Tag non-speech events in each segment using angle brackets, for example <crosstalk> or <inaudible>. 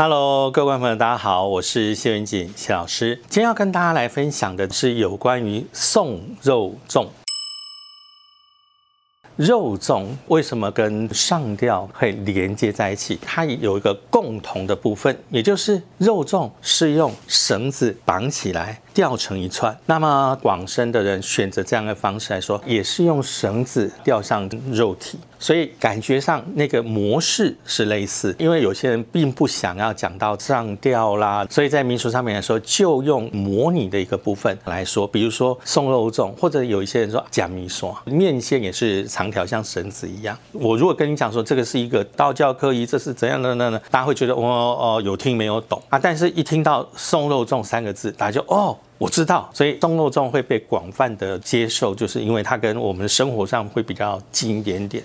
Hello，各位朋友，大家好，我是谢云锦谢老师。今天要跟大家来分享的是有关于送肉粽。肉粽为什么跟上吊会连接在一起？它有一个共同的部分，也就是肉粽是用绳子绑起来。吊成一串，那么广深的人选择这样的方式来说，也是用绳子吊上肉体，所以感觉上那个模式是类似。因为有些人并不想要讲到上吊啦，所以在民俗上面来说，就用模拟的一个部分来说，比如说送肉粽，或者有一些人说假米说面线也是长条像绳子一样。我如果跟你讲说这个是一个道教科仪，这是怎样的呢？大家会觉得哦哦有听没有懂啊，但是一听到送肉粽三个字，大家就哦。我知道，所以送肉粽会被广泛的接受，就是因为它跟我们的生活上会比较近一点点。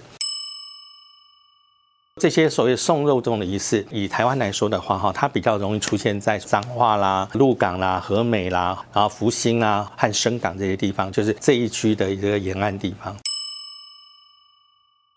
这些所谓送肉粽的仪式，以台湾来说的话，哈，它比较容易出现在彰化啦、鹿港啦、和美啦、然后福兴啦和深港这些地方，就是这一区的一个沿岸地方。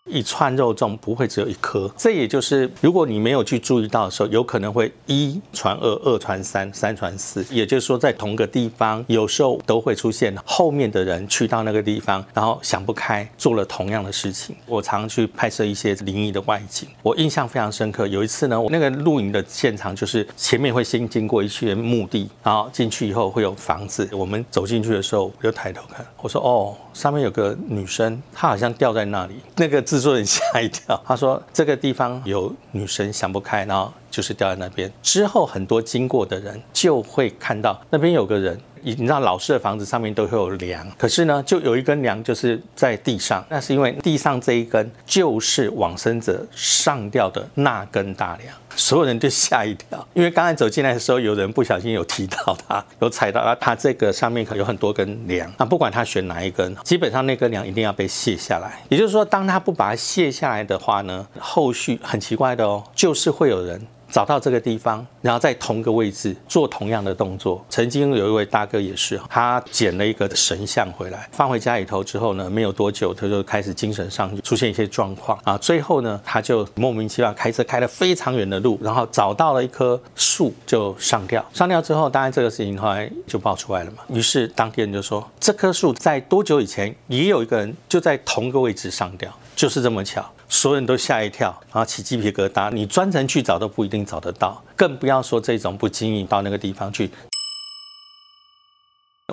一串肉粽不会只有一颗，这也就是如果你没有去注意到的时候，有可能会一传二，二传三，三传四。也就是说，在同个地方，有时候都会出现后面的人去到那个地方，然后想不开做了同样的事情。我常去拍摄一些灵异的外景，我印象非常深刻。有一次呢，我那个录影的现场就是前面会先经过一些墓地，然后进去以后会有房子。我们走进去的时候，我就抬头看，我说：“哦，上面有个女生，她好像掉在那里。”那个。制作人吓一跳，他说这个地方有女生想不开，然后就是掉在那边。之后很多经过的人就会看到那边有个人。你知道老式的房子上面都会有梁，可是呢，就有一根梁就是在地上，那是因为地上这一根就是往生者上吊的那根大梁，所有人就吓一跳，因为刚才走进来的时候，有人不小心有提到他，有踩到他，他这个上面可有很多根梁，那不管他选哪一根，基本上那根梁一定要被卸下来。也就是说，当他不把它卸下来的话呢，后续很奇怪的哦，就是会有人。找到这个地方，然后在同个位置做同样的动作。曾经有一位大哥也是，他捡了一个神像回来，放回家里头之后呢，没有多久他就开始精神上出现一些状况啊。最后呢，他就莫名其妙开车开了非常远的路，然后找到了一棵树就上吊。上吊之后，当然这个事情后来就爆出来了嘛。于是当地人就说，这棵树在多久以前也有一个人就在同个位置上吊，就是这么巧。所有人都吓一跳，然后起鸡皮疙瘩。你专程去找都不一定找得到，更不要说这种不经意到那个地方去。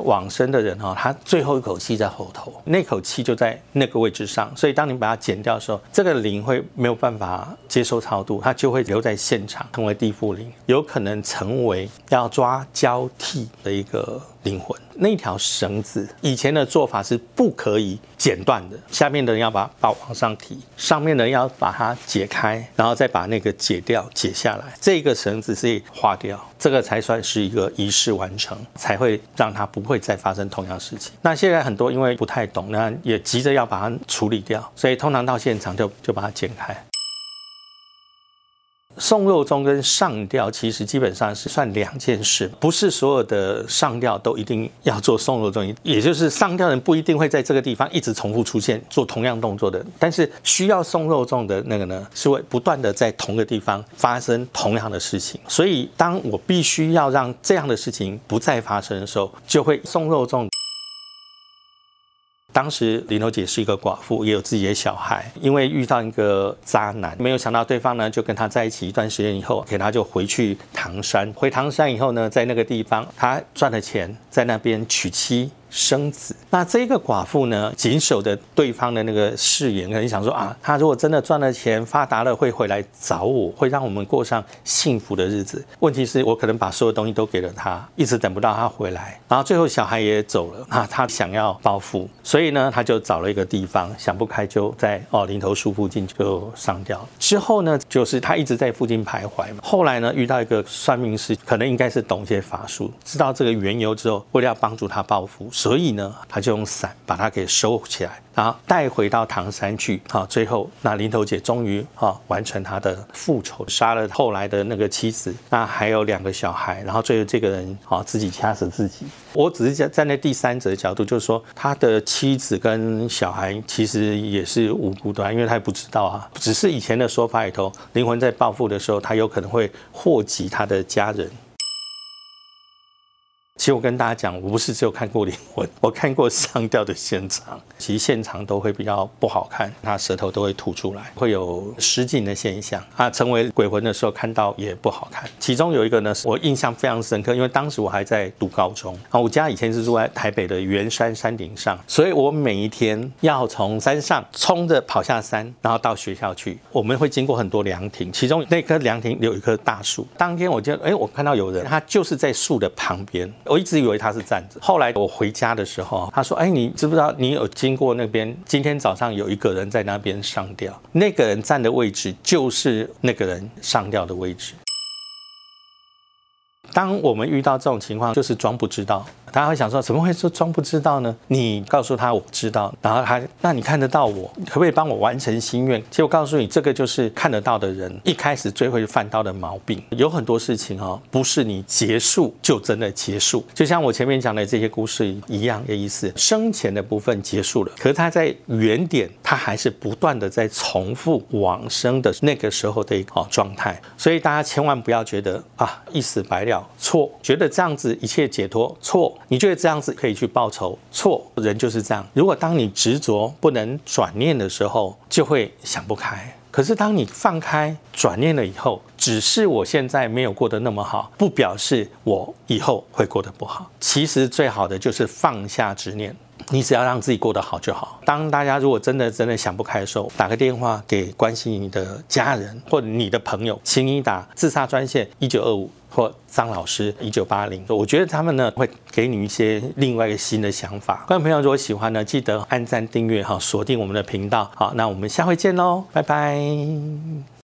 往生的人哈，他最后一口气在后头，那口气就在那个位置上，所以当你把它剪掉的时候，这个灵会没有办法接受超度，它就会留在现场，成为地缚灵，有可能成为要抓交替的一个。灵魂那条绳子，以前的做法是不可以剪断的。下面的人要把把往上提，上面的人要把它解开，然后再把那个解掉、解下来。这个绳子是化掉，这个才算是一个仪式完成，才会让它不会再发生同样事情。那现在很多因为不太懂，那也急着要把它处理掉，所以通常到现场就就把它剪开。送肉粽跟上吊其实基本上是算两件事，不是所有的上吊都一定要做送肉粽，也就是上吊人不一定会在这个地方一直重复出现做同样动作的，但是需要送肉粽的那个呢，是会不断的在同个地方发生同样的事情，所以当我必须要让这样的事情不再发生的时候，就会送肉粽。当时林头姐是一个寡妇，也有自己的小孩。因为遇到一个渣男，没有想到对方呢就跟她在一起一段时间以后，给她就回去唐山。回唐山以后呢，在那个地方她赚了钱，在那边娶妻。生子，那这个寡妇呢，谨守着对方的那个誓言，可能想说啊，他如果真的赚了钱发达了，会回来找我，会让我们过上幸福的日子。问题是我可能把所有东西都给了他，一直等不到他回来，然后最后小孩也走了 <laughs> 那，他想要报复，所以呢，他就找了一个地方，想不开就在哦林头树附近就上吊。之后呢，就是他一直在附近徘徊嘛。后来呢，遇到一个算命师，可能应该是懂一些法术，知道这个缘由之后，为了要帮助他报复。所以呢，他就用伞把他给收起来。然后带回到唐山去，好，最后那林头姐终于哈完成她的复仇，杀了后来的那个妻子，那还有两个小孩，然后最后这个人啊自己掐死自己。我只是站在第三者的角度，就是说他的妻子跟小孩其实也是无辜的，因为他也不知道啊，只是以前的说法里头，灵魂在报复的时候，他有可能会祸及他的家人。其实我跟大家讲，我不是只有看过灵魂，我看过上吊的现场。其实现场都会比较不好看，他舌头都会吐出来，会有失禁的现象。啊，成为鬼魂的时候看到也不好看。其中有一个呢，我印象非常深刻，因为当时我还在读高中啊，我家以前是住在台北的圆山山顶上，所以我每一天要从山上冲着跑下山，然后到学校去。我们会经过很多凉亭，其中那棵凉亭有一棵大树。当天我就哎，我看到有人，他就是在树的旁边。我一直以为他是站着，后来我回家的时候，他说：“哎，你知不知道你有经过那边？今天早上有一个人在那边上吊，那个人站的位置就是那个人上吊的位置。”当我们遇到这种情况，就是装不知道。大家会想说，怎么会说装不知道呢？你告诉他我知道，然后他，那你看得到我，可不可以帮我完成心愿？其实我告诉你，这个就是看得到的人一开始最会犯到的毛病。有很多事情哦，不是你结束就真的结束。就像我前面讲的这些故事一样的意思，生前的部分结束了，可是他在原点，他还是不断的在重复往生的那个时候的一个状态。所以大家千万不要觉得啊，一死百了，错，觉得这样子一切解脱，错。你觉得这样子可以去报仇？错，人就是这样。如果当你执着不能转念的时候，就会想不开。可是当你放开转念了以后，只是我现在没有过得那么好，不表示我以后会过得不好。其实最好的就是放下执念，你只要让自己过得好就好。当大家如果真的真的想不开的时候，打个电话给关心你的家人或者你的朋友，请你打自杀专线一九二五。或张老师一九八零，我觉得他们呢会给你一些另外一个新的想法。观众朋友如果喜欢呢，记得按赞订阅哈，锁定我们的频道。好，那我们下回见喽，拜拜。